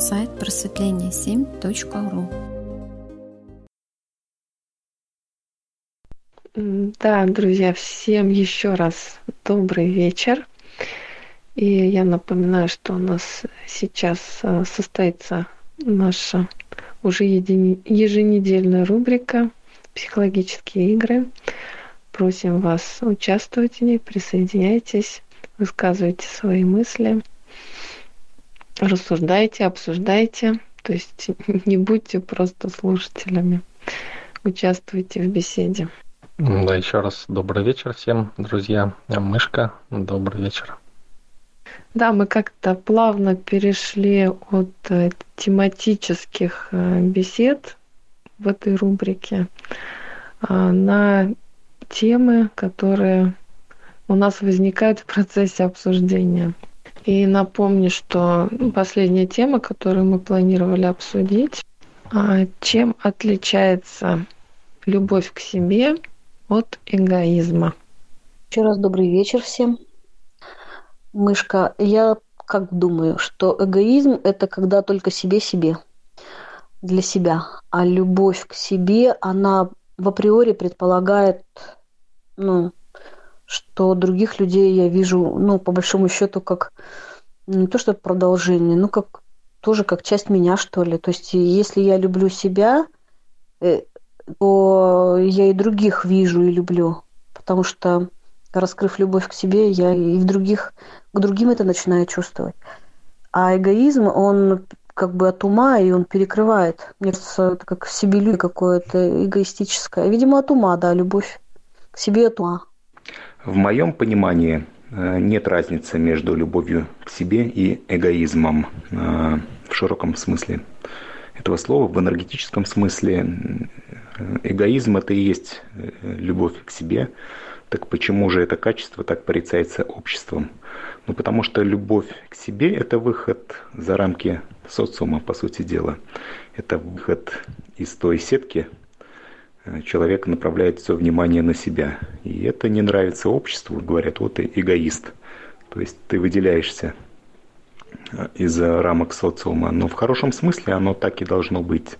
сайт просветление7.ру. Да, друзья, всем еще раз добрый вечер. И я напоминаю, что у нас сейчас э, состоится наша уже еженедельная рубрика «Психологические игры». Просим вас участвовать в ней, присоединяйтесь, высказывайте свои мысли, рассуждайте, обсуждайте. То есть не будьте просто слушателями, участвуйте в беседе. Да, еще раз добрый вечер всем, друзья. Я Мышка, добрый вечер. Да, мы как-то плавно перешли от э, тематических э, бесед в этой рубрике а, на темы, которые у нас возникают в процессе обсуждения. И напомню, что последняя тема, которую мы планировали обсудить, а, чем отличается любовь к себе от эгоизма. Еще раз добрый вечер всем. Мышка, я как думаю, что эгоизм – это когда только себе-себе, для себя. А любовь к себе, она в априори предполагает, ну, что других людей я вижу, ну, по большому счету, как не то, что продолжение, ну, как тоже как часть меня, что ли. То есть, если я люблю себя, э, то я и других вижу и люблю. Потому что раскрыв любовь к себе, я и в других, к другим это начинаю чувствовать. А эгоизм, он как бы от ума, и он перекрывает. Мне кажется, это как себелюбие какое-то эгоистическое. Видимо, от ума, да, любовь к себе от ума. В моем понимании э, нет разницы между любовью к себе и эгоизмом э, в широком смысле этого слова. В энергетическом смысле э, эгоизм – это и есть любовь к себе – так почему же это качество так порицается обществом? Ну, потому что любовь к себе – это выход за рамки социума, по сути дела. Это выход из той сетки, э, человек направляет все внимание на себя. И это не нравится обществу, говорят, вот ты эгоист. То есть ты выделяешься э, из рамок социума. Но в хорошем смысле оно так и должно быть.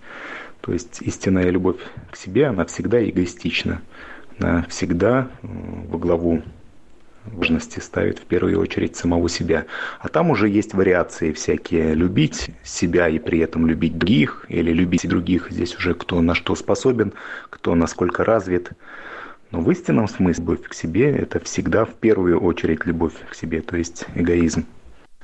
То есть истинная любовь к себе, она всегда эгоистична всегда э, во главу важности ставит в первую очередь самого себя. А там уже есть вариации всякие. Любить себя и при этом любить других, или любить других. Здесь уже кто на что способен, кто насколько развит. Но в истинном смысле любовь к себе – это всегда в первую очередь любовь к себе, то есть эгоизм.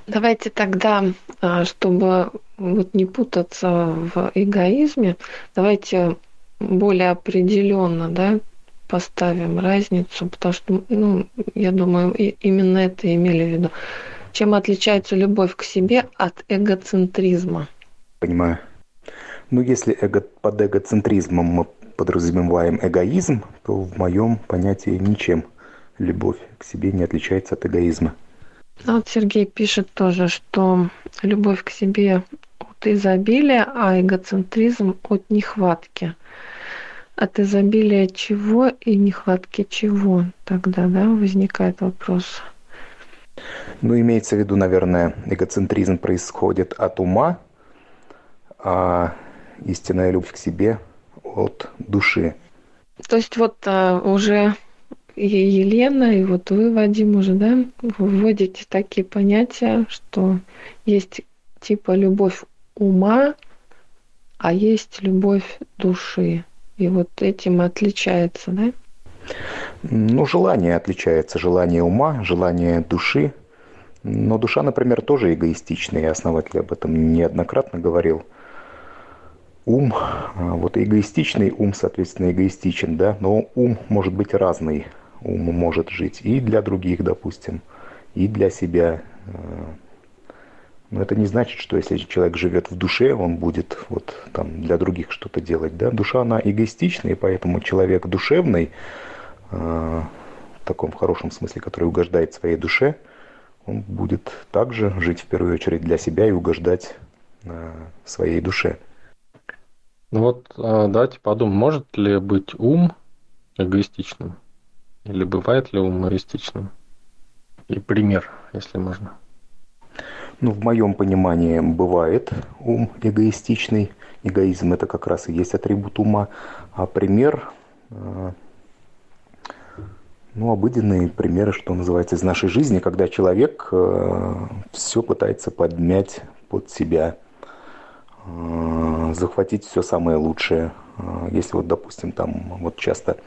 Давайте тогда, а, чтобы вот не путаться в эгоизме, давайте более определенно, да, поставим разницу, потому что, ну, я думаю, именно это имели в виду. Чем отличается любовь к себе от эгоцентризма? Понимаю. Ну, если эго, под эгоцентризмом мы подразумеваем эгоизм, то в моем понятии ничем любовь к себе не отличается от эгоизма. Ну, вот Сергей пишет тоже, что любовь к себе от изобилия, а эгоцентризм от нехватки – от изобилия чего и нехватки чего тогда, да, возникает вопрос. Ну, имеется в виду, наверное, эгоцентризм происходит от ума, а истинная любовь к себе от души. То есть вот а, уже и Елена, и вот вы, Вадим, уже, да, вводите такие понятия, что есть типа любовь ума, а есть любовь души. И вот этим отличается, да? Ну, желание отличается. Желание ума, желание души. Но душа, например, тоже эгоистичная, и основатель об этом неоднократно говорил. Ум, а, вот эгоистичный ум, соответственно, эгоистичен, да, но ум может быть разный. Ум может жить и для других, допустим, и для себя. Но это не значит, что если человек живет в душе, он будет вот там для других что-то делать. Да? Душа, она эгоистична, и поэтому человек душевный, э, в таком хорошем смысле, который угождает своей душе, он будет также жить в первую очередь для себя и угождать э, своей душе. Ну вот э, давайте подумаем, может ли быть ум эгоистичным? Или бывает ли ум эгоистичным? И пример, если можно. Ну, в моем понимании бывает ум эгоистичный. Эгоизм это как раз и есть атрибут ума. А пример, э, ну, обыденные примеры, что называется, из нашей жизни, когда человек э, все пытается подмять под себя, э, захватить все самое лучшее. Если вот, допустим, там вот часто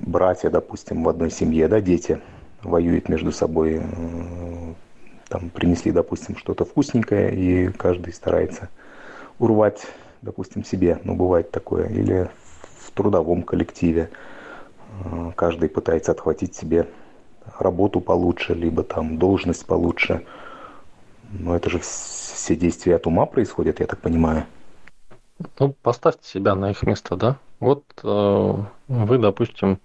братья, допустим, в одной семье, да, дети воюют между собой, там принесли, допустим, что-то вкусненькое, и каждый старается урвать, допустим, себе, ну, бывает такое, или в трудовом коллективе э, каждый пытается отхватить себе работу получше, либо там должность получше. Но это же все действия от ума происходят, я так понимаю. Ну, поставьте себя на их место, да? Вот э, вы, допустим,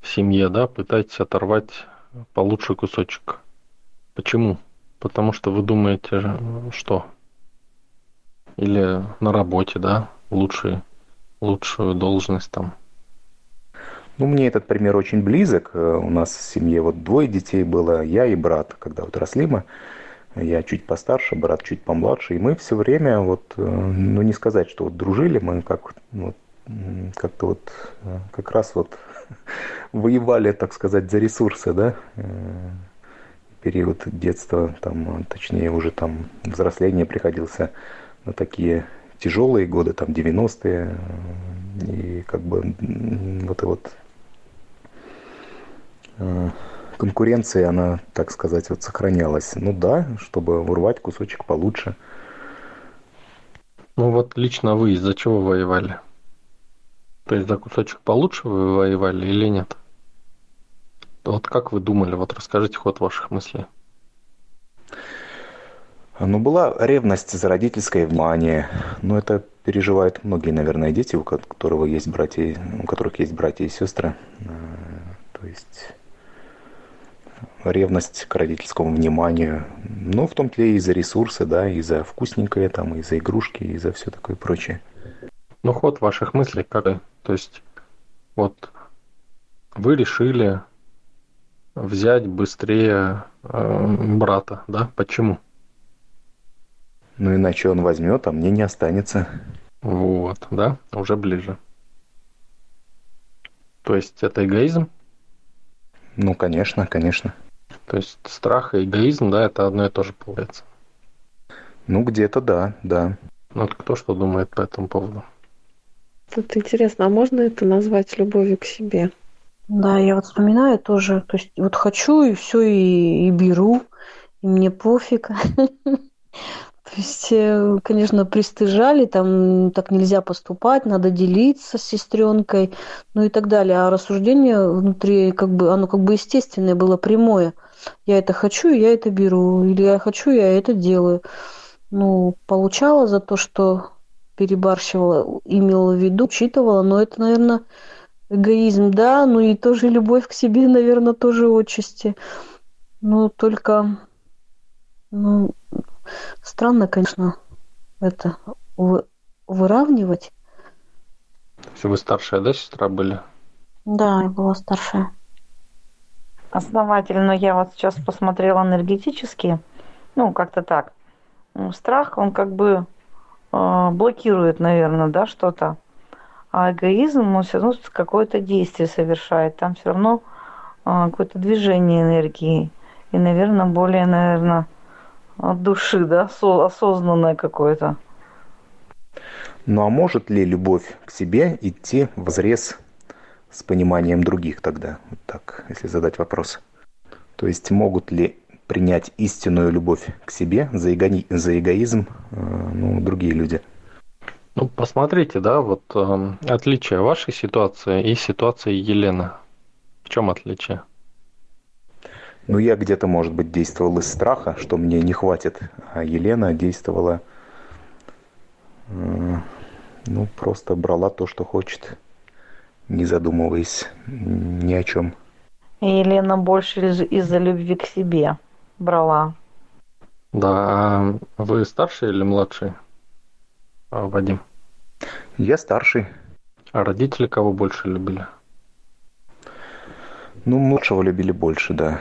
в семье, да, пытаетесь оторвать получше кусочек. Почему? Потому что вы думаете, что? Или на работе, да, лучший, лучшую должность там. Ну, мне этот пример очень близок. Э, у нас в семье вот двое детей было, я и брат, когда вот росли мы. Я чуть постарше, брат чуть помладше. И мы все время, вот, э, ну не сказать, что вот дружили, мы как вот, как-то вот э, как раз вот воевали, так сказать, за ресурсы, да, период детства, там, точнее уже там взросление приходился на такие тяжелые годы, там 90-е, и как бы вот и вот э, конкуренция, она, так сказать, вот сохранялась. Ну да, чтобы урвать кусочек получше. Ну вот лично вы из-за чего воевали? То есть за кусочек получше вы воевали или нет? Вот как вы думали? Вот расскажите ход ваших мыслей. Ну, была ревность за родительское внимание. Но это переживают многие, наверное, дети, у которого есть братья, у которых есть братья и сестры. То есть ревность к родительскому вниманию. Ну, в том числе и за ресурсы, да, и за вкусненькое, там, и за игрушки, и за все такое прочее. Ну, ход ваших мыслей как? То есть, вот вы решили взять быстрее э, брата, да? Почему? Ну иначе он возьмет, а мне не останется. Вот, да, уже ближе. То есть это эгоизм? Ну, конечно, конечно. То есть страх и эгоизм, да, это одно и то же получается. Ну, где-то да, да. Ну, вот кто что думает по этому поводу? Тут интересно, а можно это назвать любовью к себе? Да, я вот вспоминаю тоже, то есть вот хочу и все и, и беру, и мне пофиг. То есть, э, конечно, пристыжали, там так нельзя поступать, надо делиться с сестренкой, ну и так далее. А рассуждение внутри, как бы, оно как бы естественное было, прямое. Я это хочу, я это беру. Или я хочу, я это делаю. Ну, получала за то, что перебарщивала, имела в виду, учитывала, но это, наверное, эгоизм, да, ну и тоже любовь к себе, наверное, тоже отчасти. Ну, только, ну, странно, конечно, это выравнивать. То есть вы старшая, да, сестра были? Да, я была старшая. Основательно я вот сейчас посмотрела энергетически, ну, как-то так. Страх, он как бы э, блокирует, наверное, да, что-то. А эгоизм, он все равно какое-то действие совершает. Там все равно а, какое-то движение энергии. И, наверное, более, наверное, от души, да, осознанное какое-то. Ну а может ли любовь к себе идти в разрез с пониманием других тогда? Вот так, если задать вопрос. То есть могут ли принять истинную любовь к себе за, эго... за эгоизм э, ну, другие люди? Ну, посмотрите, да, вот э, отличие вашей ситуации и ситуации Елены. В чем отличие? Ну, я где-то, может быть, действовал из страха, что мне не хватит, а Елена действовала, э, ну, просто брала то, что хочет, не задумываясь ни о чем. Елена больше из-за любви к себе брала. Да, а вы старший или младший, Вадим? Я старший. А родители кого больше любили? Ну, младшего любили больше, да.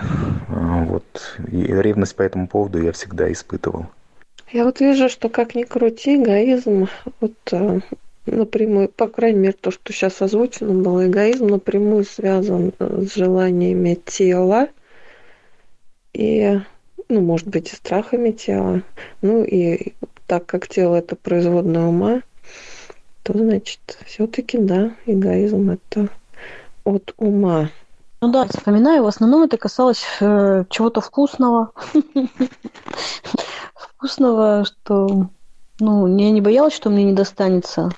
А, вот. И ревность по этому поводу я всегда испытывал. Я вот вижу, что как ни крути, эгоизм, вот э, напрямую, по крайней мере, то, что сейчас озвучено было, эгоизм напрямую связан э, с желаниями тела и, ну, может быть, и страхами тела. Ну, и так как тело – это производное ума, то, значит, все-таки, да, эгоизм – это от ума. Ну да, вспоминаю, в основном это касалось э, чего-то вкусного. Вкусного, что, ну, я не боялась, что мне не достанется.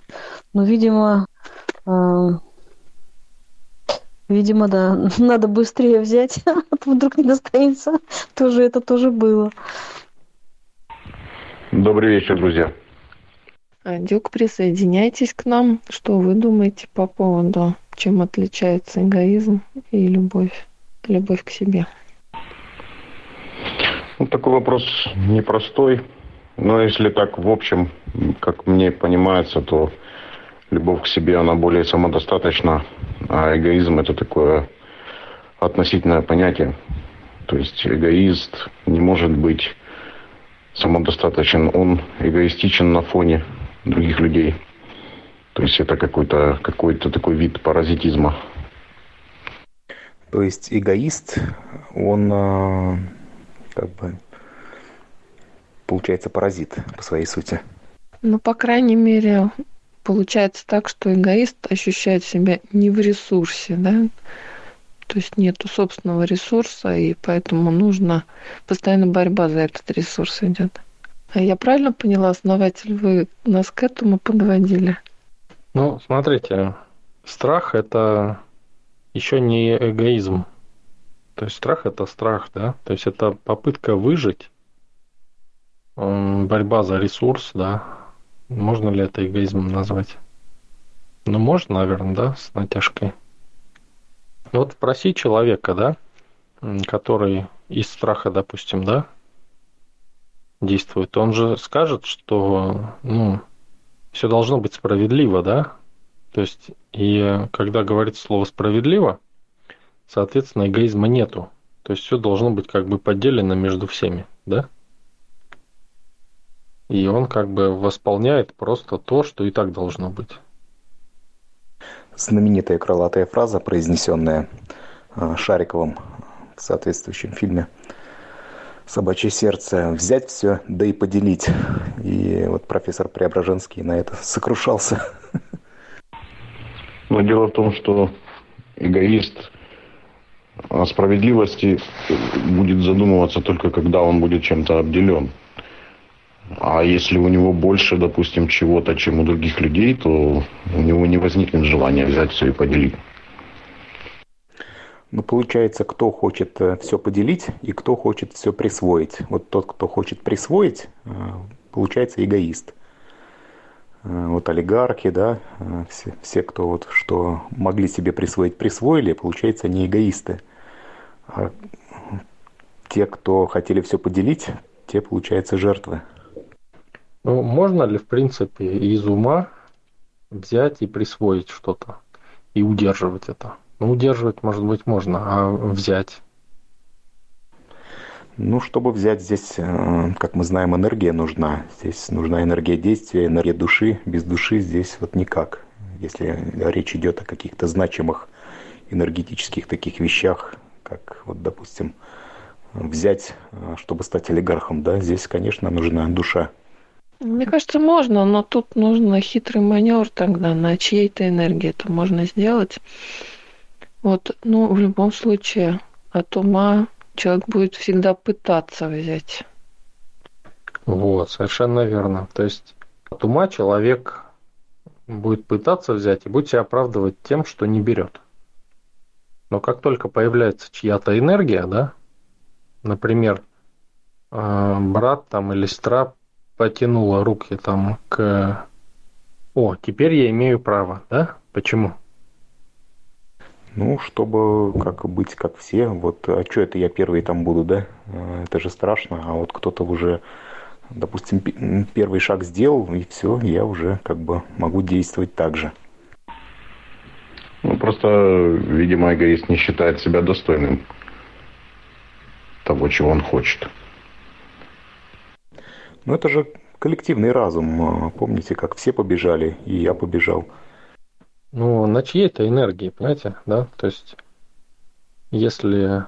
Но, видимо, э, видимо, да, надо быстрее взять, а то вдруг не достанется. Тоже это тоже было. Добрый вечер, друзья. Дюк, присоединяйтесь к нам. Что вы думаете по поводу, чем отличается эгоизм и любовь, любовь к себе? Ну, такой вопрос непростой. Но если так в общем, как мне понимается, то любовь к себе, она более самодостаточна, а эгоизм – это такое относительное понятие. То есть эгоист не может быть самодостаточен, он эгоистичен на фоне других людей. То есть это какой-то какой такой вид паразитизма. То есть эгоист, он а, как бы получается паразит по своей сути. Ну, по крайней мере, получается так, что эгоист ощущает себя не в ресурсе, да, то есть нету собственного ресурса, и поэтому нужно постоянно борьба за этот ресурс идет. А я правильно поняла, основатель, вы нас к этому подводили? Ну, смотрите, страх – это еще не эгоизм. То есть страх – это страх, да? То есть это попытка выжить, борьба за ресурс, да? Можно ли это эгоизмом назвать? Ну, можно, наверное, да, с натяжкой. Вот спроси человека, да, который из страха, допустим, да, действует, он же скажет, что ну, все должно быть справедливо, да? То есть, и когда говорит слово справедливо, соответственно, эгоизма нету. То есть все должно быть как бы поделено между всеми, да? И он как бы восполняет просто то, что и так должно быть. Знаменитая крылатая фраза, произнесенная а, Шариковым в соответствующем фильме – собачье сердце, взять все, да и поделить. И вот профессор Преображенский на это сокрушался. Но дело в том, что эгоист о справедливости будет задумываться только когда он будет чем-то обделен. А если у него больше, допустим, чего-то, чем у других людей, то у него не возникнет желания взять все и поделить. Ну, получается, кто хочет э, все поделить и кто хочет все присвоить. Вот тот, кто хочет присвоить, э, получается эгоист. Э, вот олигархи, да, все, все, кто вот что могли себе присвоить, присвоили, получается, они эгоисты. А те, кто хотели все поделить, те, получается, жертвы. Ну, можно ли, в принципе, из ума взять и присвоить что-то и удерживать это? Ну, удерживать, может быть, можно, а взять? Ну, чтобы взять здесь, э, как мы знаем, энергия нужна. Здесь нужна энергия действия, энергия души. Без души здесь вот никак. Если речь идет о каких-то значимых энергетических таких вещах, как вот, допустим, взять, э, чтобы стать олигархом, да, здесь, конечно, нужна душа. Мне кажется, можно, но тут нужно хитрый маневр тогда, на чьей-то энергии это можно сделать. Вот, ну, в любом случае, от ума человек будет всегда пытаться взять. Вот, совершенно верно. То есть от ума человек будет пытаться взять и будет себя оправдывать тем, что не берет. Но как только появляется чья-то энергия, да, например, э, брат там или сестра потянула руки там к... О, теперь я имею право, да? Почему? Ну, чтобы как быть как все. Вот, а что это я первый там буду, да? А, это же страшно. А вот кто-то уже, допустим, первый шаг сделал, и все, я уже как бы могу действовать так же. Ну, просто, видимо, эгоист не считает себя достойным того, чего он хочет. Ну это же коллективный разум. Помните, как все побежали, и я побежал. Ну, на чьей-то энергии, понимаете, да? То есть, если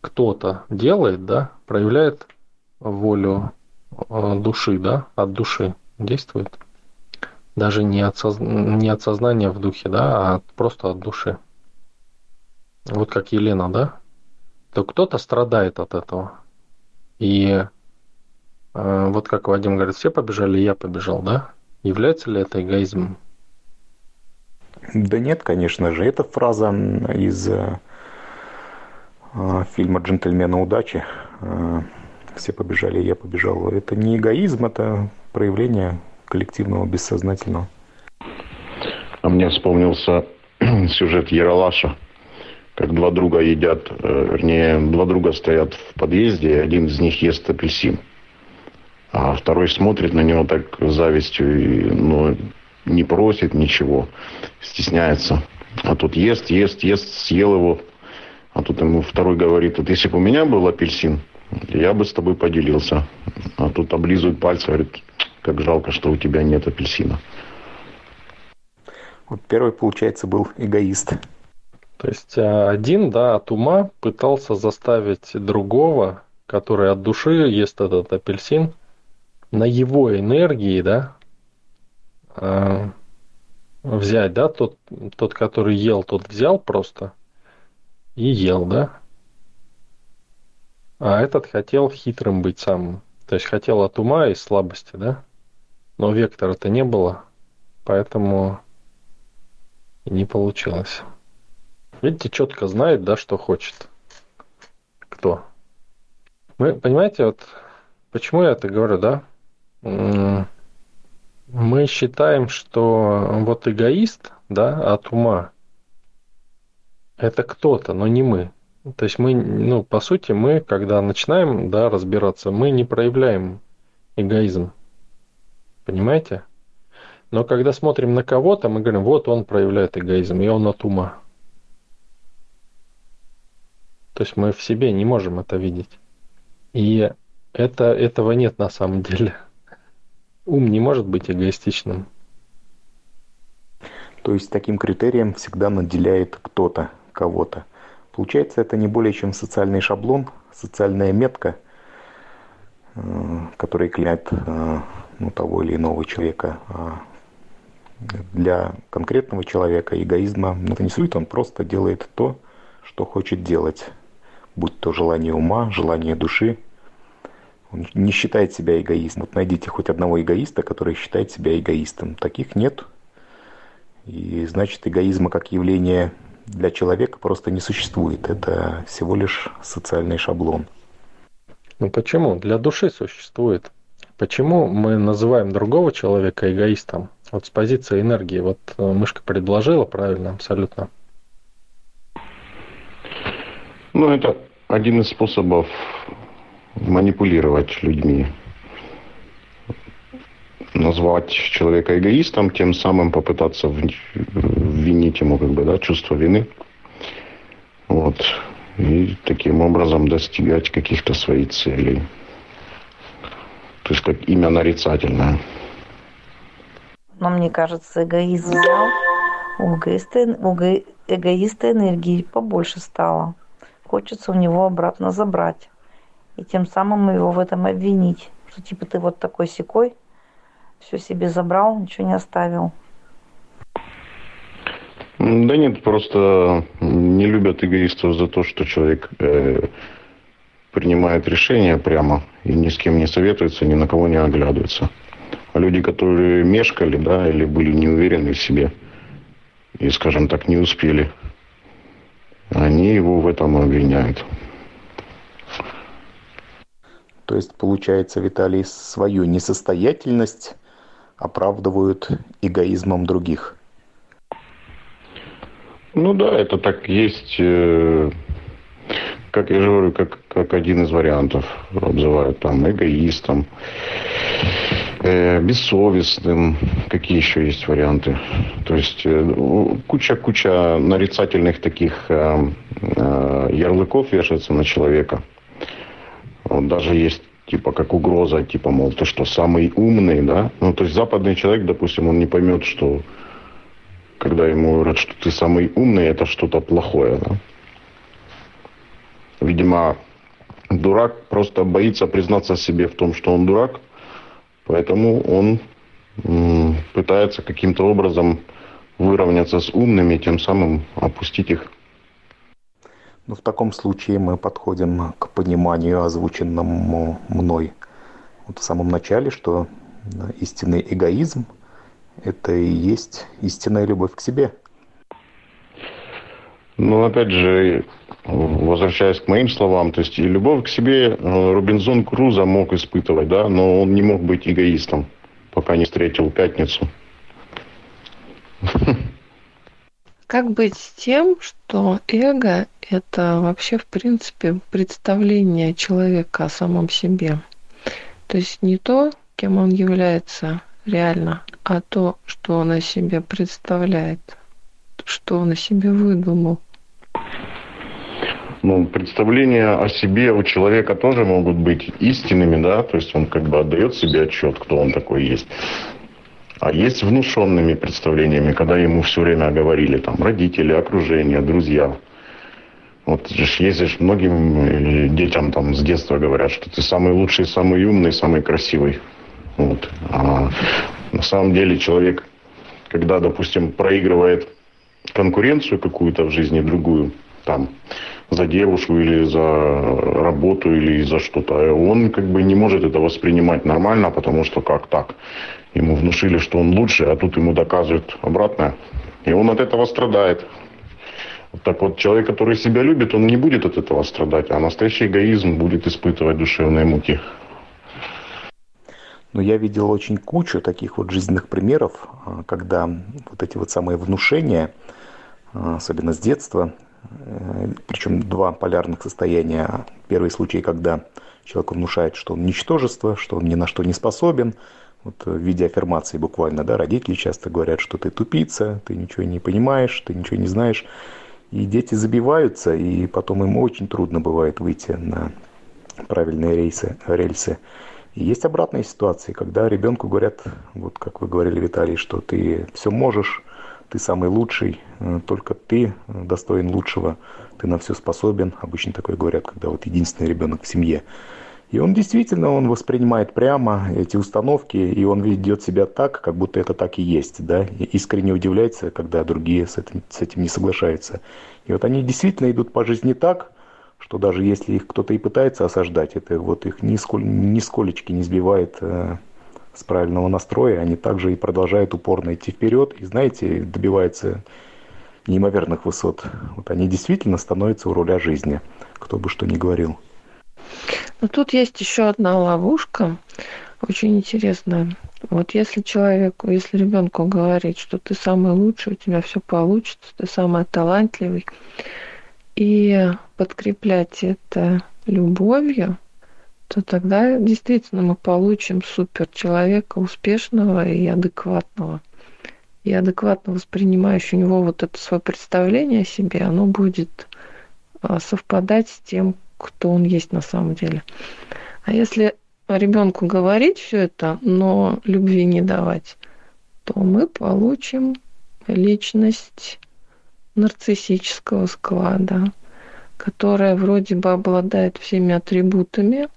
кто-то делает, да, проявляет волю э, души, да, от души действует, даже не от, соз... не от сознания в духе, да, а просто от души. Вот как Елена, да, то кто-то страдает от этого. И вот как Вадим говорит, все побежали, я побежал, да? Является ли это эгоизмом? Да нет, конечно же. Это фраза из э, фильма «Джентльмены удачи». Э, все побежали, я побежал. Это не эгоизм, это проявление коллективного бессознательного. А мне вспомнился сюжет Яралаша, как два друга едят, э, вернее, два друга стоят в подъезде, и один из них ест апельсин. А второй смотрит на него так с завистью, и, ну, не просит ничего, стесняется. А тут ест, ест, ест, съел его. А тут ему второй говорит, вот если бы у меня был апельсин, я бы с тобой поделился. А тут облизывает пальцы, говорит, как жалко, что у тебя нет апельсина. Вот первый, получается, был эгоист. То есть э, один, да, от ума пытался заставить другого, который от души ест этот апельсин, на его энергии, да, э, взять, да, тот, тот, который ел, тот взял просто и ел, да. А этот хотел хитрым быть сам. То есть хотел от ума и слабости, да. Но вектора-то не было, поэтому не получилось. Видите, четко знает, да, что хочет. Кто? Мы, понимаете, вот почему я это говорю, да? Мы считаем, что вот эгоист, да, от ума, это кто-то, но не мы. То есть мы, ну, по сути, мы, когда начинаем, да, разбираться, мы не проявляем эгоизм. Понимаете? Но когда смотрим на кого-то, мы говорим, вот он проявляет эгоизм, и он от ума. То есть мы в себе не можем это видеть. И это, этого нет на самом деле. Ум не может быть эгоистичным. То есть таким критерием всегда наделяет кто-то, кого-то. Получается, это не более чем социальный шаблон, социальная метка, э, которая клянет э, ну, того или иного человека. А для конкретного человека эгоизма это не существует, он просто делает то, что хочет делать будь то желание ума, желание души. Он не считает себя эгоистом. Вот найдите хоть одного эгоиста, который считает себя эгоистом. Таких нет. И значит, эгоизма как явление для человека просто не существует. Это всего лишь социальный шаблон. Ну почему? Для души существует. Почему мы называем другого человека эгоистом? Вот с позиции энергии. Вот э, мышка предложила правильно, абсолютно. Ну, это один из способов манипулировать людьми. Назвать человека эгоистом, тем самым попытаться винить ему как бы, да, чувство вины. Вот. И таким образом достигать каких-то своих целей. То есть как имя нарицательное. Но мне кажется, эгоизм взял, у эгоиста, у эгоиста энергии побольше стало хочется у него обратно забрать. И тем самым его в этом обвинить. Что типа ты вот такой секой, все себе забрал, ничего не оставил. Да нет, просто не любят эгоистов за то, что человек э, принимает решение прямо и ни с кем не советуется, ни на кого не оглядывается. А люди, которые мешкали, да, или были не уверены в себе и, скажем так, не успели они его в этом обвиняют. То есть, получается, Виталий, свою несостоятельность оправдывают эгоизмом других. Ну да, это так есть, э, как я же говорю, как, как один из вариантов обзывают там эгоистом, э, бессовестным. Какие еще есть варианты? То есть куча-куча э, нарицательных таких э, э, ярлыков вешается на человека. Вот даже есть типа как угроза, типа, мол, ты что, самый умный, да? Ну, то есть западный человек, допустим, он не поймет, что когда ему говорят, что ты самый умный, это что-то плохое, да? Видимо, дурак просто боится признаться себе в том, что он дурак, поэтому он пытается каким-то образом выровняться с умными, тем самым опустить их. Ну, в таком случае мы подходим к пониманию, озвученному мной вот в самом начале, что истинный эгоизм – это и есть истинная любовь к себе. Ну, опять же, возвращаясь к моим словам, то есть и любовь к себе э, Робинзон Круза мог испытывать, да, но он не мог быть эгоистом, пока не встретил пятницу. Как быть с тем, что эго – это вообще, в принципе, представление человека о самом себе? То есть не то, кем он является реально, а то, что он о себе представляет, что он о себе выдумал ну, представления о себе у человека тоже могут быть истинными, да, то есть он как бы отдает себе отчет, кто он такой есть. А есть внушенными представлениями, когда ему все время говорили там родители, окружение, друзья. Вот ездишь многим э, детям там с детства говорят, что ты самый лучший, самый умный, самый красивый. Вот. А на самом деле человек, когда, допустим, проигрывает конкуренцию какую-то в жизни другую, там, за девушку или за работу или за что-то. Он как бы не может это воспринимать нормально, потому что как так? Ему внушили, что он лучше, а тут ему доказывают обратное. И он от этого страдает. Так вот, человек, который себя любит, он не будет от этого страдать, а настоящий эгоизм будет испытывать душевные муки. Но я видел очень кучу таких вот жизненных примеров, а, когда вот эти вот самые внушения, а, особенно с детства, Э, причем два полярных состояния. Первый случай, когда человек внушает, что он ничтожество, что он ни на что не способен, вот в виде аффирмации буквально, да, родители часто говорят, что ты тупица, ты ничего не понимаешь, ты ничего не знаешь. И дети забиваются, и потом им очень трудно бывает выйти на правильные рейсы, рельсы. И есть обратные ситуации, когда ребенку говорят, вот как вы говорили, Виталий, что ты все можешь, ты самый лучший, э, только ты достоин лучшего, ты на все способен. Обычно такое говорят, когда вот единственный ребенок в семье. И он действительно, он воспринимает прямо эти установки, и он ведет себя так, как будто это так и есть, да, и искренне удивляется, когда другие с этим, с этим не соглашаются. И вот они действительно идут по жизни так, что даже если их кто-то и пытается осаждать, это вот их нисколь, нисколечки не сбивает э, с правильного настроя, они также и продолжают упорно идти вперед и, знаете, добиваются неимоверных высот. Вот они действительно становятся у руля жизни, кто бы что ни говорил. Но тут есть еще одна ловушка, очень интересная. Вот если человеку, если ребенку говорить, что ты самый лучший, у тебя все получится, ты самый талантливый, и подкреплять это любовью, то тогда действительно мы получим супер человека успешного и адекватного. И адекватно воспринимающего у него вот это свое представление о себе, оно будет а, совпадать с тем, кто он есть на самом деле. А если ребенку говорить все это, но любви не давать, то мы получим личность нарциссического склада, которая вроде бы обладает всеми атрибутами,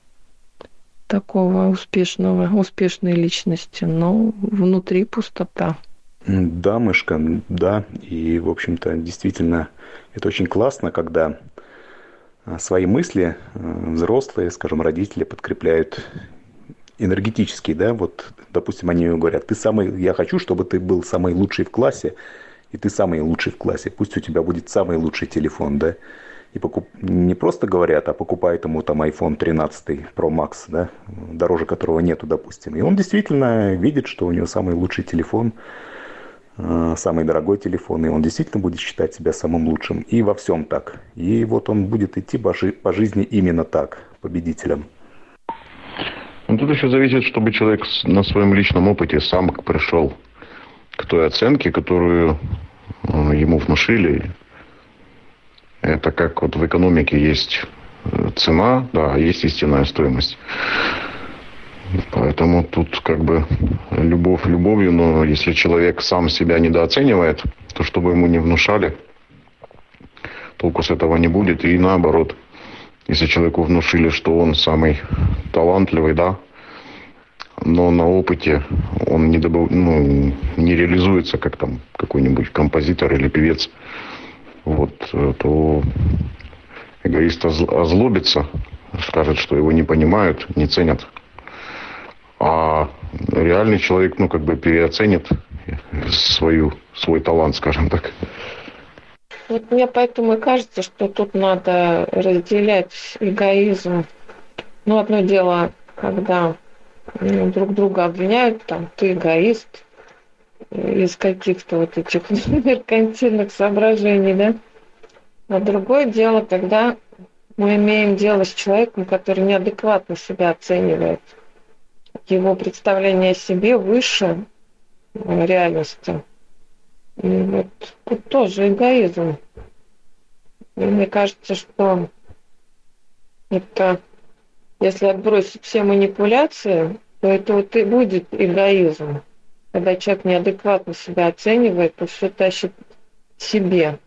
такого успешного, успешной личности, но внутри пустота. Да, мышка, да. И, в общем-то, действительно, это очень классно, когда свои мысли а, взрослые, скажем, родители подкрепляют энергетически, да, вот, допустим, они говорят, ты самый, я хочу, чтобы ты был самый лучший в классе, и ты самый лучший в классе, пусть у тебя будет самый лучший телефон, да, и покуп... не просто говорят, а покупают ему там iPhone 13 Pro Max, да, дороже которого нету, допустим. И он действительно видит, что у него самый лучший телефон, э, самый дорогой телефон, и он действительно будет считать себя самым лучшим. И во всем так. И вот он будет идти по, жи- по жизни именно так, победителем. Ну, тут еще зависит, чтобы человек на своем личном опыте сам пришел к той оценке, которую э, ему внушили. Это как вот в экономике есть э, цена, да, а есть истинная стоимость. Поэтому тут как бы любовь любовью, но если человек сам себя недооценивает, то чтобы ему не внушали, толку с этого не будет. И наоборот, если человеку внушили, что он самый талантливый, да, но на опыте он не, добав... ну, не реализуется, как там какой-нибудь композитор или певец, вот, то эгоист озлобится, скажет, что его не понимают, не ценят. А реальный человек, ну, как бы переоценит свою, свой талант, скажем так. Вот мне поэтому и кажется, что тут надо разделять эгоизм. Ну, одно дело, когда ну, друг друга обвиняют, там, ты эгоист, из каких-то вот этих меркантильных соображений, да. А другое дело, когда мы имеем дело с человеком, который неадекватно себя оценивает. Его представление о себе выше реальности. И вот тут тоже эгоизм. И мне кажется, что это, если отбросить все манипуляции, то это вот и будет эгоизм. Когда человек неадекватно себя оценивает, то все тащит себе.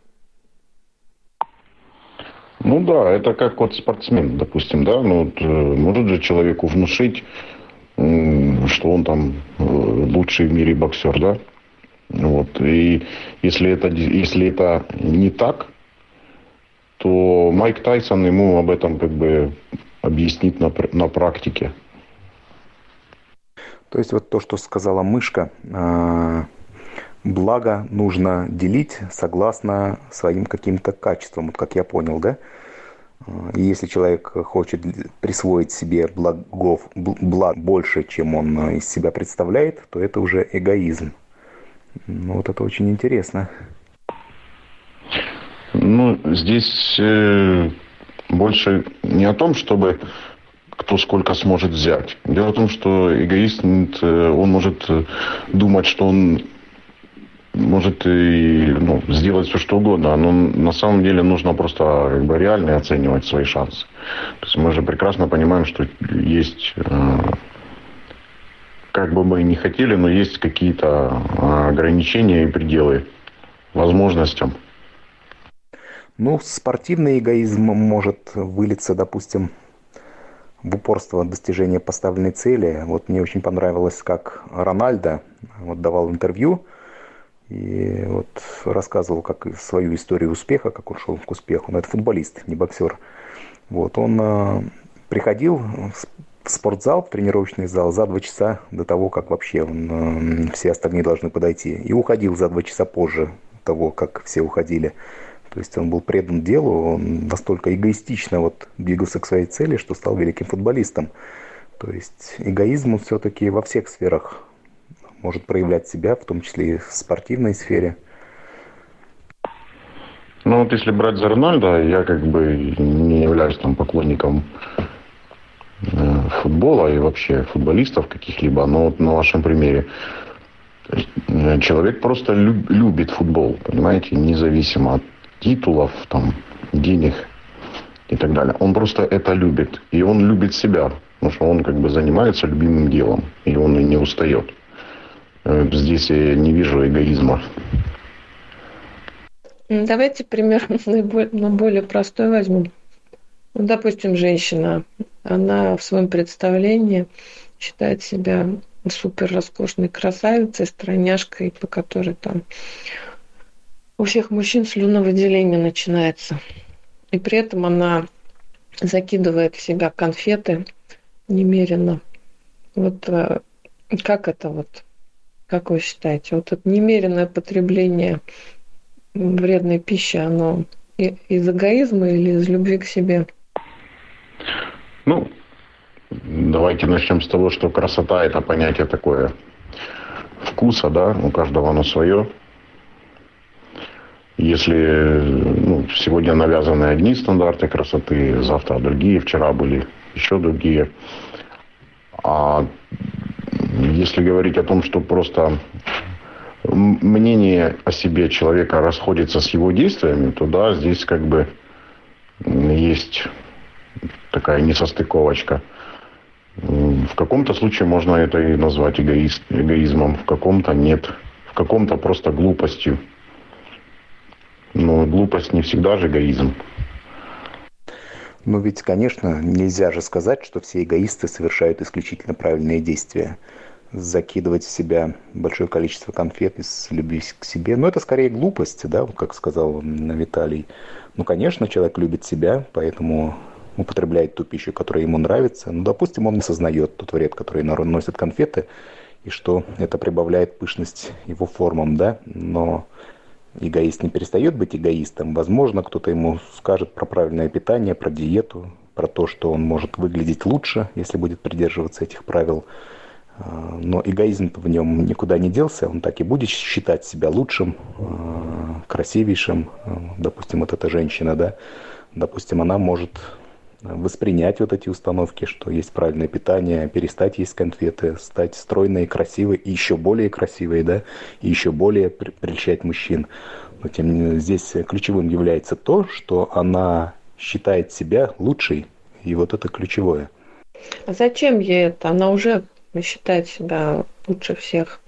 Ну да, это как вот спортсмен, допустим, да, ну вот, э, может же человеку внушить, что он там э, лучший в мире боксер, да, вот. И если это, если это не так, то Майк Тайсон ему об этом как бы объяснит на, на практике. То есть вот то, что сказала мышка, а, благо нужно делить согласно своим каким-то качествам, вот как я понял, да? И если человек хочет присвоить себе благов, благ больше, чем он из себя представляет, то это уже эгоизм. Ну, вот это очень интересно. Ну, здесь э, больше не о том, чтобы кто сколько сможет взять. Дело в том, что эгоист, э, он может э, думать, что он может и ну, сделать все что угодно, но на самом деле нужно просто как бы реально оценивать свои шансы. То есть мы же прекрасно понимаем, что есть э, как бы мы ни хотели, но есть какие-то а, ограничения и пределы возможностям. Ну, спортивный эгоизм может вылиться, допустим, в упорство достижения поставленной цели. Вот мне очень понравилось, как Рональдо вот давал интервью и вот рассказывал как свою историю успеха, как он шел к успеху. Но это футболист, не боксер. Вот он э, приходил в спортзал, в тренировочный зал за два часа до того, как вообще он, э, все остальные должны подойти. И уходил за два часа позже того, как все уходили. То есть он был предан делу, он настолько эгоистично вот двигался к своей цели, что стал великим футболистом. То есть эгоизм все-таки во всех сферах может проявлять себя, в том числе и в спортивной сфере. Ну вот если брать за Рональда, я как бы не являюсь там поклонником Э, футбола и вообще футболистов каких-либо, но вот на вашем примере. Э, человек просто люб, любит футбол, понимаете, независимо от титулов, там, денег и так далее. Он просто это любит. И он любит себя, потому что он как бы занимается любимым делом, и он и не устает. Э, здесь я не вижу эгоизма. Давайте пример на более простой возьмем. Ну, допустим, женщина, она в своем представлении считает себя супер роскошной красавицей, стройняшкой, по которой там у всех мужчин слюновыделение начинается. И при этом она закидывает в себя конфеты немерено. Вот э, как это вот, как вы считаете, вот это немеренное потребление вредной пищи, оно из эгоизма или из любви к себе? Ну, давайте начнем с того, что красота – это понятие такое вкуса, да, у каждого оно свое. Если ну, сегодня навязаны одни стандарты красоты, завтра другие, вчера были еще другие. А если говорить о том, что просто мнение о себе человека расходится с его действиями, то да, здесь как бы есть такая несостыковочка. В каком-то случае можно это и назвать эгоист, эгоизмом, в каком-то нет, в каком-то просто глупостью. Но глупость не всегда же эгоизм. Но ведь, конечно, нельзя же сказать, что все эгоисты совершают исключительно правильные действия. Закидывать в себя большое количество конфет из любви к себе. Но это скорее глупость, да, вот как сказал Виталий. Ну, конечно, человек любит себя, поэтому употребляет ту пищу, которая ему нравится. Ну, допустим, он не сознает тот вред, который носят конфеты, и что это прибавляет пышность его формам, да, но эгоист не перестает быть эгоистом. Возможно, кто-то ему скажет про правильное питание, про диету, про то, что он может выглядеть лучше, если будет придерживаться этих правил. А, но эгоизм в нем никуда не делся, он так и будет считать себя лучшим, а, красивейшим. Допустим, вот эта женщина, да, допустим, она может воспринять вот эти установки, что есть правильное питание, перестать есть конфеты, стать стройной, красивой и еще более красивой, да, и еще более прельщать мужчин. Но тем здесь ключевым является то, что она считает себя лучшей, и вот это ключевое. А зачем ей это? Она уже считает себя лучше всех.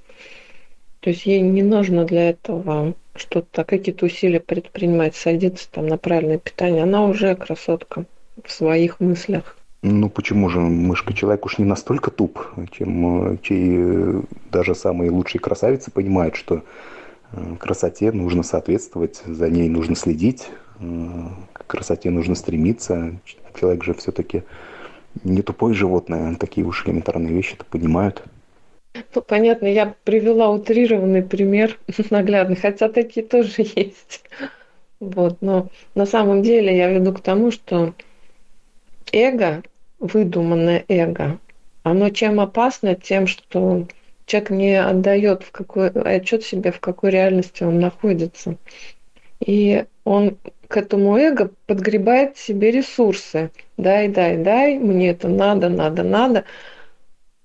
То есть ей не нужно для этого что-то, какие-то усилия предпринимать, садиться там на правильное питание. Она уже красотка в своих мыслях. Ну почему же мышка человек уж не настолько туп, чем чей э, даже самые лучшие красавицы понимают, что э, красоте нужно соответствовать, за ней нужно следить, э, к красоте нужно стремиться. Человек же все-таки не тупое животное, такие уж элементарные вещи-то понимают. Ну, понятно, я привела утрированный пример наглядный, хотя такие тоже есть. Вот, но на самом деле я веду к тому, что эго, выдуманное эго, оно чем опасно, тем, что человек не отдает в какой, отчет себе, в какой реальности он находится. И он к этому эго подгребает себе ресурсы. Дай, дай, дай, мне это надо, надо, надо.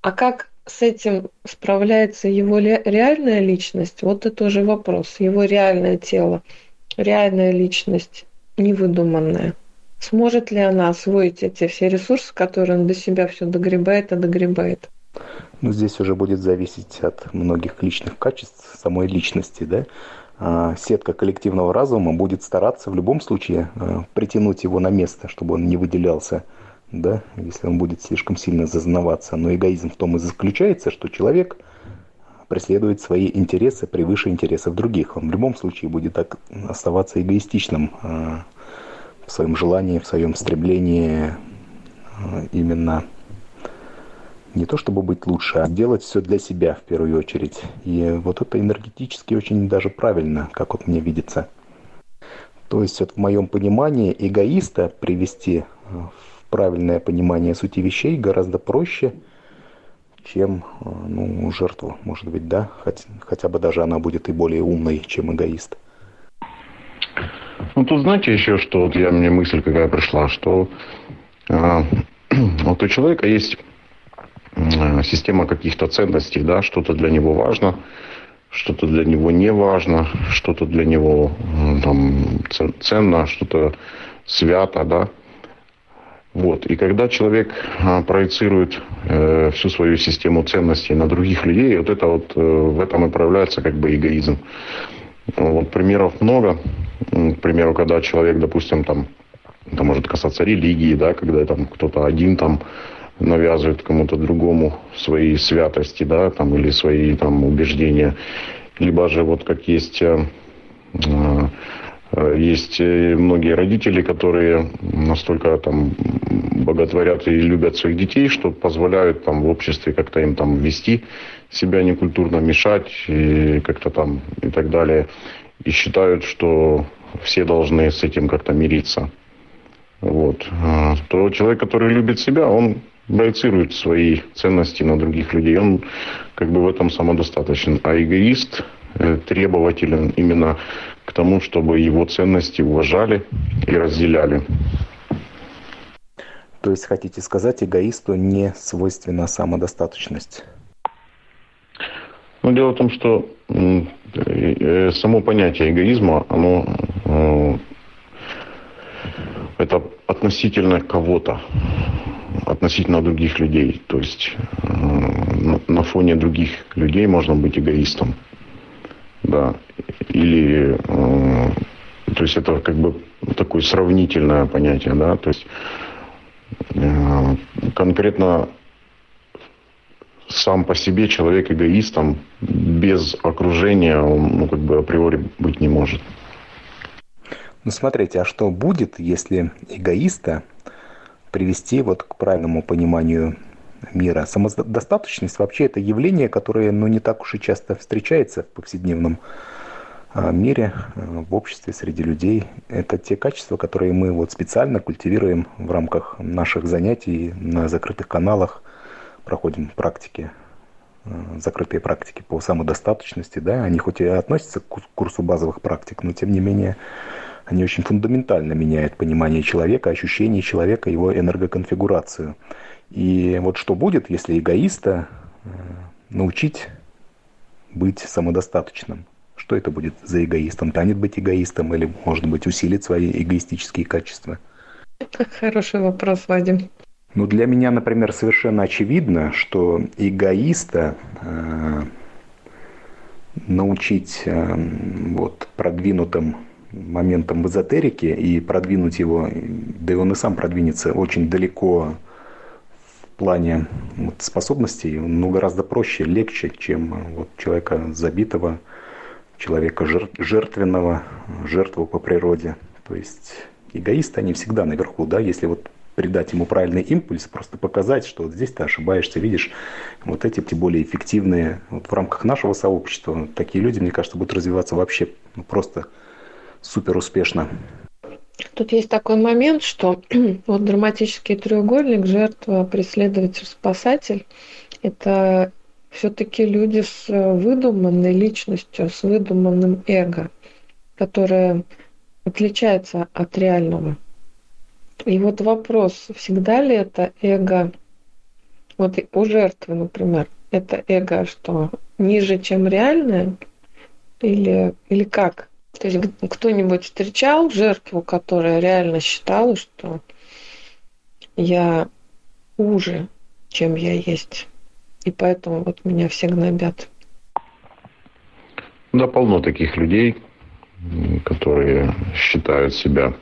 А как с этим справляется его реальная личность, вот это уже вопрос. Его реальное тело, реальная личность, невыдуманная. Сможет ли она освоить эти все ресурсы, которые он до себя все догребает и догребает? Ну, здесь уже будет зависеть от многих личных качеств самой личности, да. А сетка коллективного разума будет стараться в любом случае а, притянуть его на место, чтобы он не выделялся, да, если он будет слишком сильно зазнаваться. Но эгоизм в том и заключается, что человек преследует свои интересы превыше интересов других. Он в любом случае будет так оставаться эгоистичным а, в своем желании, в своем стремлении э, именно не то чтобы быть лучше, а делать все для себя в первую очередь. И вот это энергетически очень даже правильно, как вот мне видится. То есть вот в моем понимании эгоиста привести э, в правильное понимание сути вещей гораздо проще, чем э, ну, жертву, может быть, да, хотя, хотя бы даже она будет и более умной, чем эгоист. Ну, тут знаете еще, что вот я, мне мысль какая пришла, что э, вот у человека есть э, система каких-то ценностей, да, что-то для него важно, что-то для него не важно, что-то для него там, ценно, что-то свято, да. Вот. И когда человек э, проецирует э, всю свою систему ценностей на других людей, вот это вот э, в этом и проявляется как бы эгоизм. Вот примеров много. К примеру, когда человек, допустим, там, это может касаться религии, да, когда там кто-то один там навязывает кому-то другому свои святости, да, там, или свои там убеждения. Либо же вот как есть э, э, есть многие родители, которые настолько там боготворят и любят своих детей, что позволяют там в обществе как-то им там вести себя некультурно, мешать и как-то там и так далее. И считают, что все должны с этим как-то мириться. Вот. А то человек, который любит себя, он проецирует свои ценности на других людей. Он как бы в этом самодостаточен. А эгоист э, требователен именно к тому, чтобы его ценности уважали и разделяли. То есть, хотите сказать, эгоисту не свойственна самодостаточность? Ну, дело в том, что э, само понятие эгоизма, оно э, это относительно кого-то, относительно других людей. То есть э, на фоне других людей можно быть эгоистом. Да. Или то есть это как бы такое сравнительное понятие, да, то есть конкретно сам по себе человек эгоистом без окружения он ну, как бы априори быть не может. Ну смотрите, а что будет, если эгоиста привести вот к правильному пониманию мира? Самодостаточность вообще это явление, которое ну, не так уж и часто встречается в повседневном а, мире, а, в обществе, среди людей. Это те качества, которые мы вот специально культивируем в рамках наших занятий на закрытых каналах – проходим практики, э, закрытые практики по самодостаточности, да, они хоть и относятся к курсу базовых практик, но тем не менее они очень фундаментально меняют понимание человека, ощущение человека, его энергоконфигурацию. И вот что будет, если эгоиста э, научить быть самодостаточным? Что это будет за эгоист? Он станет быть эгоистом или, может быть, усилит свои эгоистические качества? Хороший вопрос, Вадим. Ну, для меня, например, совершенно очевидно, что эгоиста э, научить э, вот, продвинутым моментом в эзотерике и продвинуть его, да и он и сам продвинется очень далеко в плане вот, способностей, ну, гораздо проще, легче, чем вот, человека забитого, человека жертвенного, жертву по природе. То есть эгоисты, они всегда наверху, да, если вот придать ему правильный импульс, просто показать, что вот здесь ты ошибаешься, видишь, вот эти те более эффективные. Вот в рамках нашего сообщества такие люди, мне кажется, будут развиваться вообще просто супер успешно. Тут есть такой момент, что вот драматический треугольник, жертва, преследователь, спасатель, это все-таки люди с выдуманной личностью, с выдуманным эго, которое отличается от реального. И вот вопрос, всегда ли это эго, вот у жертвы, например, это эго что, ниже, чем реальное? Или, или как? То есть кто-нибудь встречал жертву, которая реально считала, что я уже, чем я есть. И поэтому вот меня все гнобят. Да, полно таких людей, которые считают себя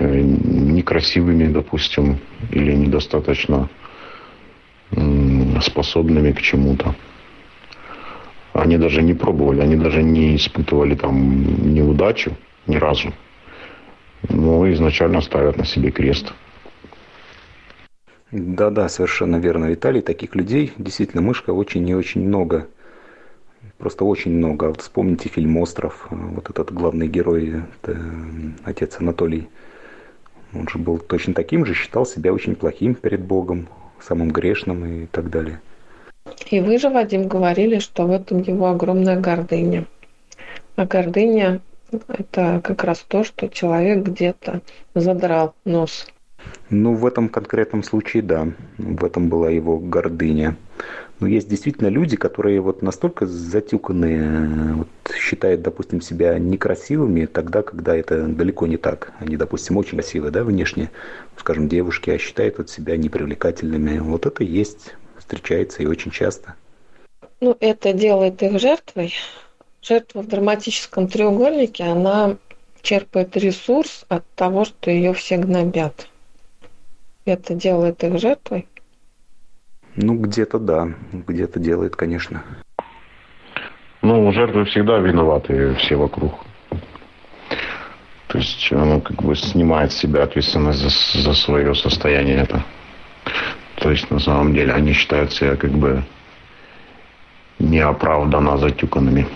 некрасивыми, допустим, или недостаточно способными к чему-то. Они даже не пробовали, они даже не испытывали там неудачу ни разу. Но изначально ставят на себе крест. Да-да, совершенно верно, Виталий. Таких людей, действительно, мышка очень и очень много. Просто очень много. Вот вспомните фильм «Остров». Вот этот главный герой, отец Анатолий он же был точно таким же, считал себя очень плохим перед Богом, самым грешным и так далее. И вы же, Вадим, говорили, что в этом его огромная гордыня. А гордыня – это как раз то, что человек где-то задрал нос. Ну, в этом конкретном случае, да. В этом была его гордыня. Но есть действительно люди, которые вот настолько затюканные, вот, считают, допустим, себя некрасивыми тогда, когда это далеко не так. Они, допустим, очень красивые, да, внешне, скажем, девушки, а считают вот себя непривлекательными. Вот это есть, встречается и очень часто. Ну, это делает их жертвой. Жертва в драматическом треугольнике, она черпает ресурс от того, что ее все гнобят. Это делает их жертвой. Ну, где-то да, где-то делает, конечно. Ну, жертвы всегда виноваты все вокруг. То есть он как бы снимает с себя ответственность за, за свое состояние это. То есть на самом деле они считают себя как бы неоправданно затюканными.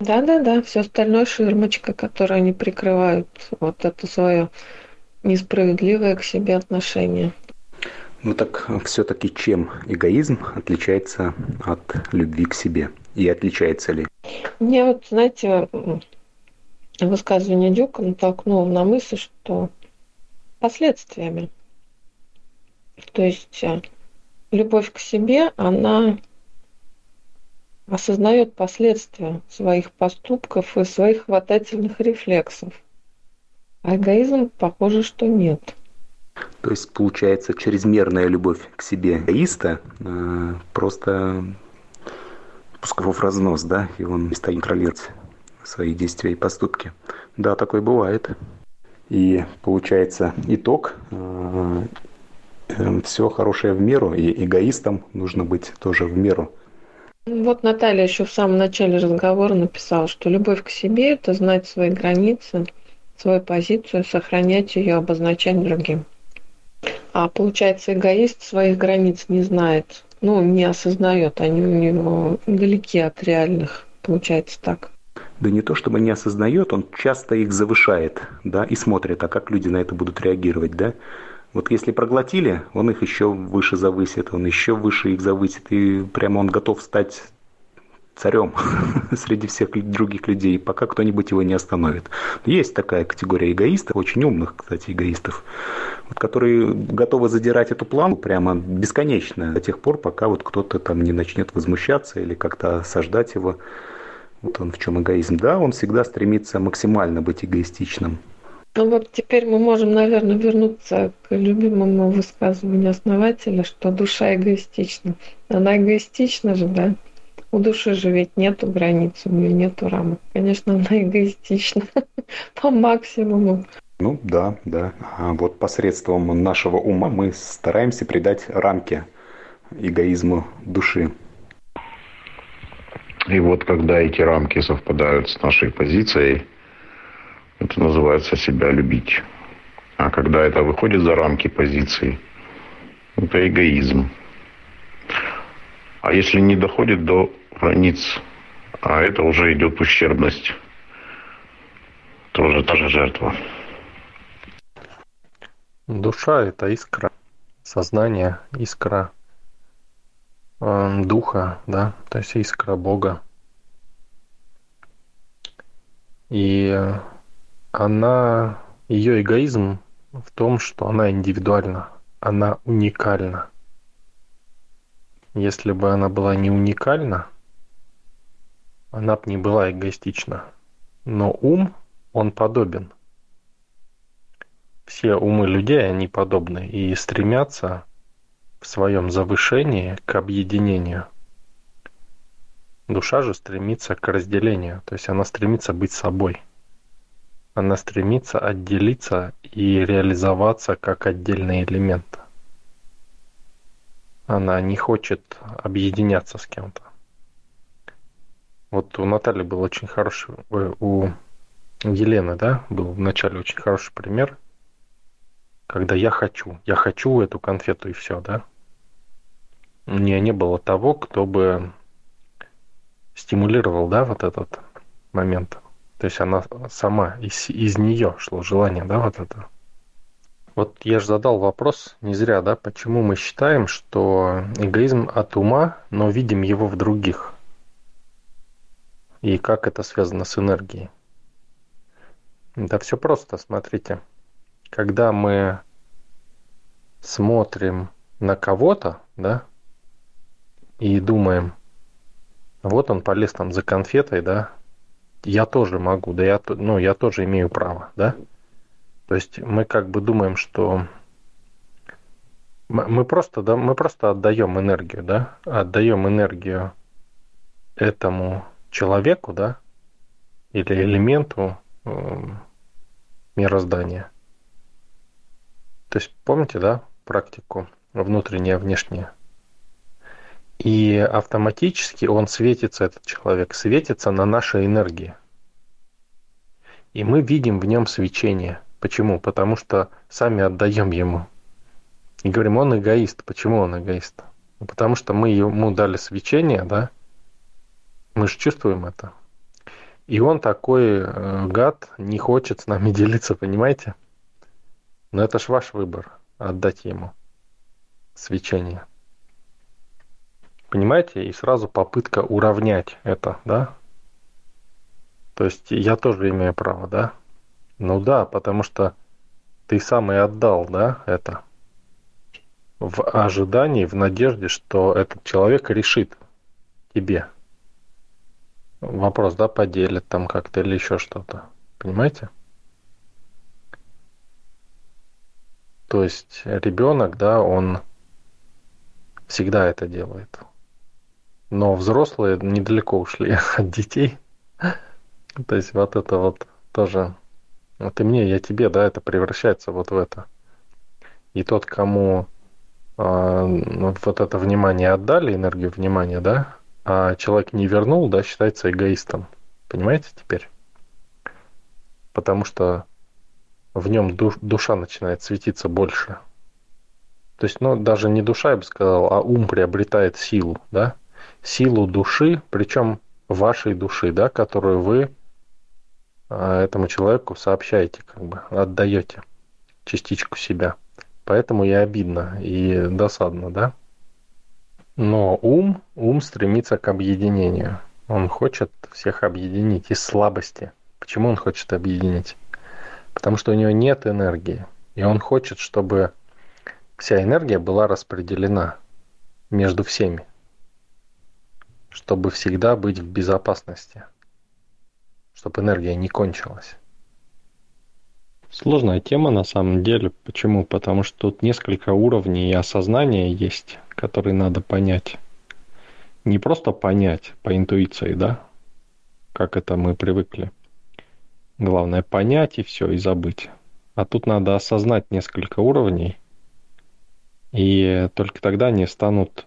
Да-да-да, все остальное ширмочка, которую они прикрывают, вот это свое несправедливое к себе отношение. Ну так все-таки чем эгоизм отличается от любви к себе? И отличается ли? Мне вот, знаете, высказывание Дюка натолкнуло на мысль, что последствиями. То есть э, любовь к себе, она осознает последствия своих поступков и своих хватательных рефлексов. А эгоизм, похоже, что нет. То есть, получается, чрезмерная любовь к себе эгоиста э, просто пусков разнос, да, и он не стал контролировать свои действия и поступки. Да, такое бывает. И получается итог э, э, все хорошее в меру, и эгоистам нужно быть тоже в меру. Вот Наталья еще в самом начале разговора написала, что любовь к себе – это знать свои границы, свою позицию, сохранять ее, обозначать другим. А получается, эгоист своих границ не знает, ну, не осознает, они у него далеки от реальных, получается так. Да не то чтобы не осознает, он часто их завышает, да, и смотрит, а как люди на это будут реагировать, да. Вот если проглотили, он их еще выше завысит, он еще выше их завысит, и прямо он готов стать царем среди всех других людей, пока кто-нибудь его не остановит. Есть такая категория эгоистов, очень умных, кстати, эгоистов, вот, которые готовы задирать эту планку прямо бесконечно до тех пор, пока вот кто-то там не начнет возмущаться или как-то осаждать его. Вот он в чем эгоизм. Да, он всегда стремится максимально быть эгоистичным. Ну вот теперь мы можем, наверное, вернуться к любимому высказыванию основателя, что душа эгоистична. Она эгоистична же, да? У души же ведь нету границ, у нее нету рамок. Конечно, она эгоистична по максимуму. Ну да, да. А вот посредством нашего ума мы стараемся придать рамки эгоизму души. И вот когда эти рамки совпадают с нашей позицией, это называется себя любить. А когда это выходит за рамки позиции, это эгоизм. А если не доходит до границ, а это уже идет ущербность, тоже та же жертва. Душа – это искра, сознание, искра э, духа, да, то есть искра Бога. И она, ее эгоизм в том, что она индивидуальна, она уникальна. Если бы она была не уникальна, она бы не была эгоистична. Но ум, он подобен – все умы людей, они подобны и стремятся в своем завышении к объединению. Душа же стремится к разделению, то есть она стремится быть собой. Она стремится отделиться и реализоваться как отдельный элемент. Она не хочет объединяться с кем-то. Вот у Натальи был очень хороший, э, у Елены, да, был вначале очень хороший пример – когда я хочу. Я хочу эту конфету и все, да? У нее не было того, кто бы стимулировал, да, вот этот момент. То есть она сама, из, из нее шло желание, да, вот это. Вот я же задал вопрос не зря, да, почему мы считаем, что эгоизм от ума, но видим его в других. И как это связано с энергией. Да все просто, смотрите когда мы смотрим на кого-то, да, и думаем, вот он полез там за конфетой, да, я тоже могу, да я, ну, я тоже имею право, да. То есть мы как бы думаем, что мы просто, да, мы просто отдаем энергию, да, отдаем энергию этому человеку, да, или элементу э, мироздания – то есть помните, да, практику внутреннее, внешнее? И автоматически он светится, этот человек, светится на нашей энергии. И мы видим в нем свечение. Почему? Потому что сами отдаем ему. И говорим, он эгоист. Почему он эгоист? Ну, потому что мы ему дали свечение, да? Мы же чувствуем это. И он такой э, гад, не хочет с нами делиться, понимаете? Но это ж ваш выбор, отдать ему свечение. Понимаете? И сразу попытка уравнять это, да? То есть я тоже имею право, да? Ну да, потому что ты сам и отдал, да, это. В ожидании, в надежде, что этот человек решит тебе. Вопрос, да, поделит там как-то или еще что-то. Понимаете? То есть ребенок, да, он всегда это делает. Но взрослые недалеко ушли от детей. То есть вот это вот тоже вот и мне, я тебе, да, это превращается вот в это. И тот, кому э, вот это внимание отдали, энергию внимания, да, а человек не вернул, да, считается эгоистом. Понимаете теперь? Потому что в нем душ, душа начинает светиться больше. То есть, ну, даже не душа, я бы сказал, а ум приобретает силу, да? Силу души, причем вашей души, да, которую вы а, этому человеку сообщаете, как бы, отдаете частичку себя. Поэтому и обидно, и досадно, да? Но ум, ум стремится к объединению. Он хочет всех объединить из слабости. Почему он хочет объединить? Потому что у него нет энергии. И он хочет, чтобы вся энергия была распределена между всеми. Чтобы всегда быть в безопасности чтобы энергия не кончилась. Сложная тема на самом деле. Почему? Потому что тут несколько уровней осознания есть, которые надо понять. Не просто понять по интуиции, да, как это мы привыкли. Главное понять и все, и забыть. А тут надо осознать несколько уровней, и только тогда они станут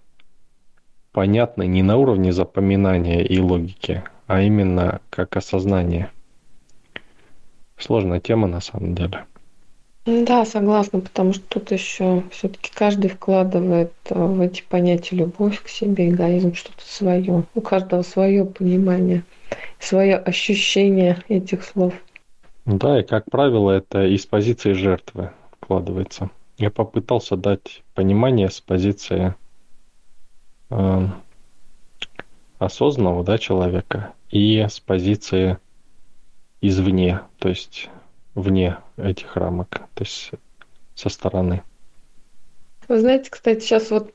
понятны не на уровне запоминания и логики, а именно как осознание. Сложная тема на самом деле. Да, согласна, потому что тут еще все-таки каждый вкладывает э, в эти понятия любовь к себе, эгоизм, что-то свое. У каждого свое понимание, свое ощущение этих слов. Да, и как правило, это из позиции жертвы вкладывается. Я попытался дать понимание с позиции э, осознанного да, человека и с позиции извне, то есть вне этих рамок, то есть со стороны. Вы знаете, кстати, сейчас вот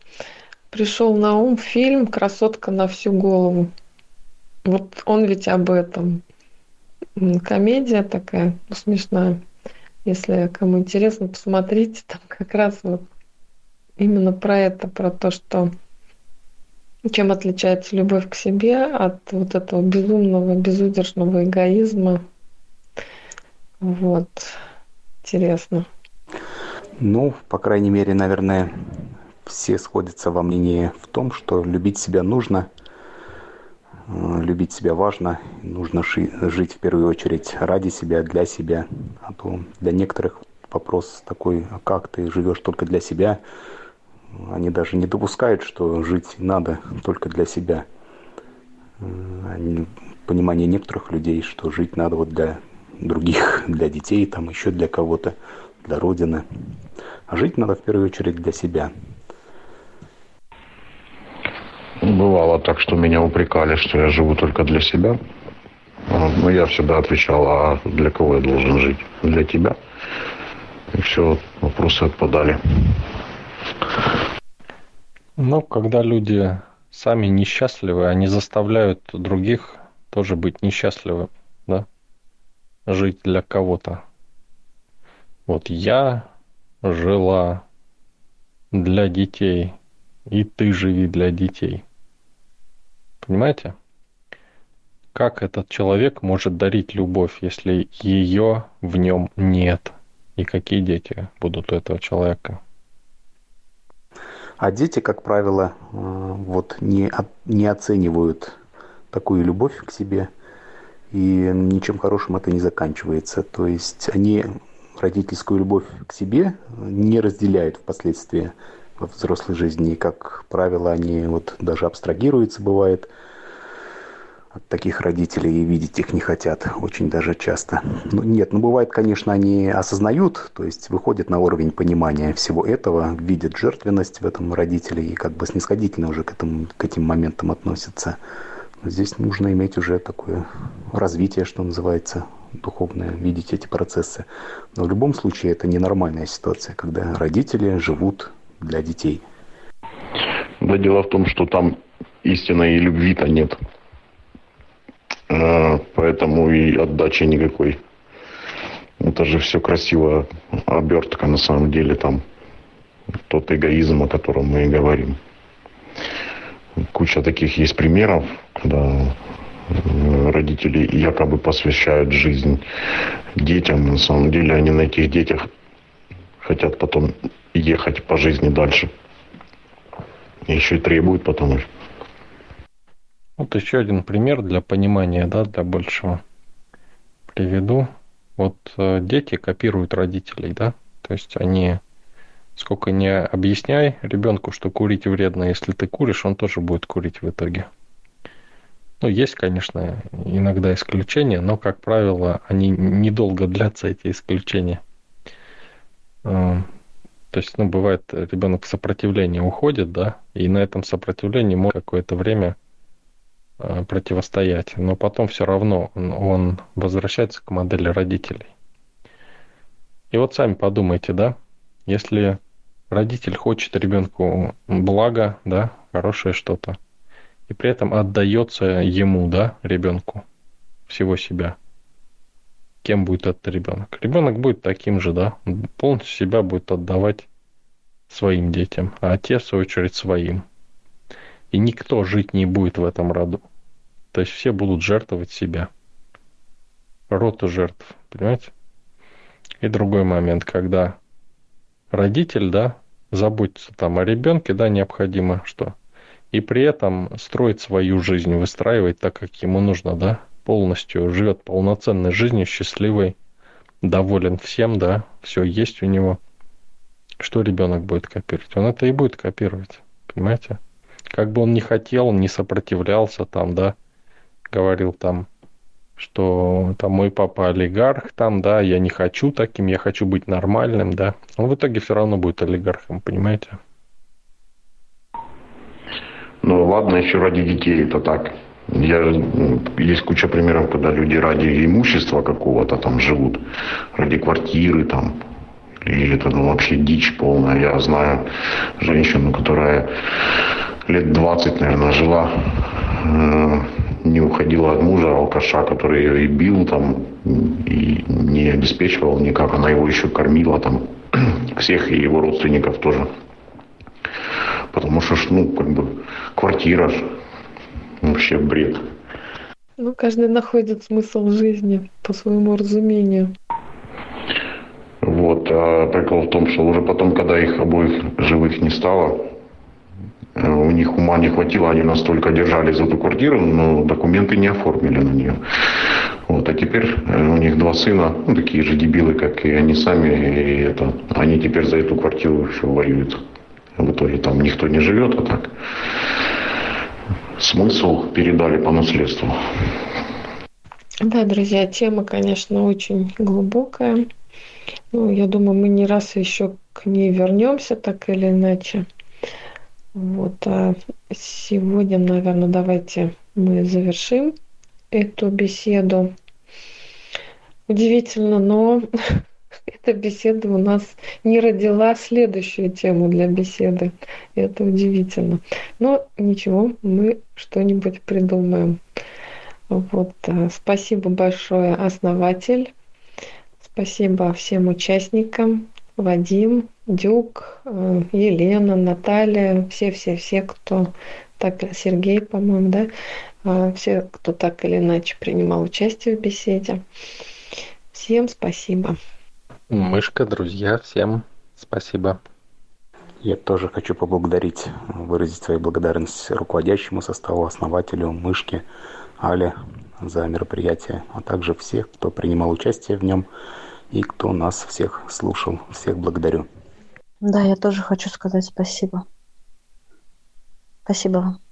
пришел на ум фильм «Красотка на всю голову». Вот он ведь об этом. Комедия такая, ну, смешная. Если кому интересно, посмотрите, там как раз вот именно про это, про то, что чем отличается любовь к себе от вот этого безумного, безудержного эгоизма? Вот. Интересно. Ну, по крайней мере, наверное, все сходятся во мнении в том, что любить себя нужно, э, любить себя важно, нужно жить в первую очередь ради себя, для себя. А то для некоторых вопрос такой, а как ты живешь только для себя, они даже не допускают, что жить надо только для себя. Они, понимание некоторых людей, что жить надо вот для других, для детей, там еще для кого-то, для Родины. А жить надо в первую очередь для себя. Бывало так, что меня упрекали, что я живу только для себя. Но я всегда отвечал, а для кого я должен жить? Для тебя. И все, вопросы отпадали. Ну, когда люди сами несчастливы, они заставляют других тоже быть несчастливым, да? Жить для кого-то. Вот я жила для детей, и ты живи для детей. Понимаете? Как этот человек может дарить любовь, если ее в нем нет? И какие дети будут у этого человека? А дети, как правило, э, вот не, не оценивают такую любовь к себе, и ничем хорошим это не заканчивается. То есть они родительскую любовь к себе не разделяют впоследствии во взрослой жизни. И, как правило, они вот даже абстрагируются, бывает, от таких родителей и видеть их не хотят очень даже часто. Ну, нет, ну бывает, конечно, они осознают, то есть выходят на уровень понимания всего этого, видят жертвенность в этом родителе и как бы снисходительно уже к, этому, к этим моментам относятся. здесь нужно иметь уже такое развитие, что называется, духовное, видеть эти процессы. Но в любом случае это ненормальная ситуация, когда родители живут для детей. Да дело в том, что там истинной любви-то нет. А, поэтому и отдачи никакой. Это же все красиво обертка на самом деле там тот эгоизм, о котором мы и говорим. Куча таких есть примеров, когда э, родители якобы посвящают жизнь детям. На самом деле они на этих детях хотят потом ехать по жизни дальше. Еще и требуют потому что. Вот еще один пример для понимания, да, для большего. Приведу. Вот э, дети копируют родителей, да, то есть они сколько не объясняй ребенку, что курить вредно, если ты куришь, он тоже будет курить в итоге. Ну, есть, конечно, иногда исключения, но, как правило, они недолго длятся, эти исключения. Э, то есть, ну, бывает, ребенок в сопротивление уходит, да, и на этом сопротивлении может какое-то время противостоять, но потом все равно он, возвращается к модели родителей. И вот сами подумайте, да, если родитель хочет ребенку блага, да, хорошее что-то, и при этом отдается ему, да, ребенку, всего себя. Кем будет этот ребенок? Ребенок будет таким же, да, полностью себя будет отдавать своим детям, а отец, в свою очередь, своим. И никто жить не будет в этом роду. То есть все будут жертвовать себя. Род жертв, понимаете? И другой момент, когда родитель, да, заботится там о ребенке, да, необходимо что? И при этом строить свою жизнь, выстраивать так, как ему нужно, да, полностью живет полноценной жизнью, счастливой, доволен всем, да, все есть у него. Что ребенок будет копировать? Он это и будет копировать, понимаете? Как бы он не хотел, не сопротивлялся там, да, говорил там, что там мой папа олигарх, там, да, я не хочу таким, я хочу быть нормальным, да. Он в итоге все равно будет олигархом, понимаете? Ну ладно, еще ради детей это так. Я, есть куча примеров, когда люди ради имущества какого-то там живут, ради квартиры там, или это ну, вообще дичь полная. Я знаю женщину, которая лет 20, наверное, жила э, не уходила от мужа, алкаша, который ее и бил там, и не обеспечивал никак. Она его еще кормила там, всех и его родственников тоже. Потому что, ну, как бы, квартира, вообще бред. Ну, каждый находит смысл жизни по своему разумению. Вот, а прикол в том, что уже потом, когда их обоих живых не стало, у них ума не хватило, они настолько держались за эту квартиру, но документы не оформили на нее. Вот, а теперь э, у них два сына, ну, такие же дебилы, как и они сами, и это, они теперь за эту квартиру еще воюют. В итоге там никто не живет, а так смысл передали по наследству. Да, друзья, тема, конечно, очень глубокая. Ну, я думаю, мы не раз еще к ней вернемся, так или иначе. Вот, а сегодня, наверное, давайте мы завершим эту беседу. Удивительно, но эта беседа у нас не родила следующую тему для беседы. Это удивительно. Но ничего, мы что-нибудь придумаем. Вот, а, спасибо большое, основатель. Спасибо всем участникам. Вадим, Дюк, э, Елена, Наталья, все-все-все, кто так, Сергей, по-моему, да, э, все, кто так или иначе принимал участие в беседе. Всем спасибо. Мышка, друзья, всем спасибо. Я тоже хочу поблагодарить, выразить свою благодарность руководящему составу, основателю Мышки, Але за мероприятие, а также всех, кто принимал участие в нем и кто нас всех слушал. Всех благодарю. Да, я тоже хочу сказать спасибо. Спасибо вам.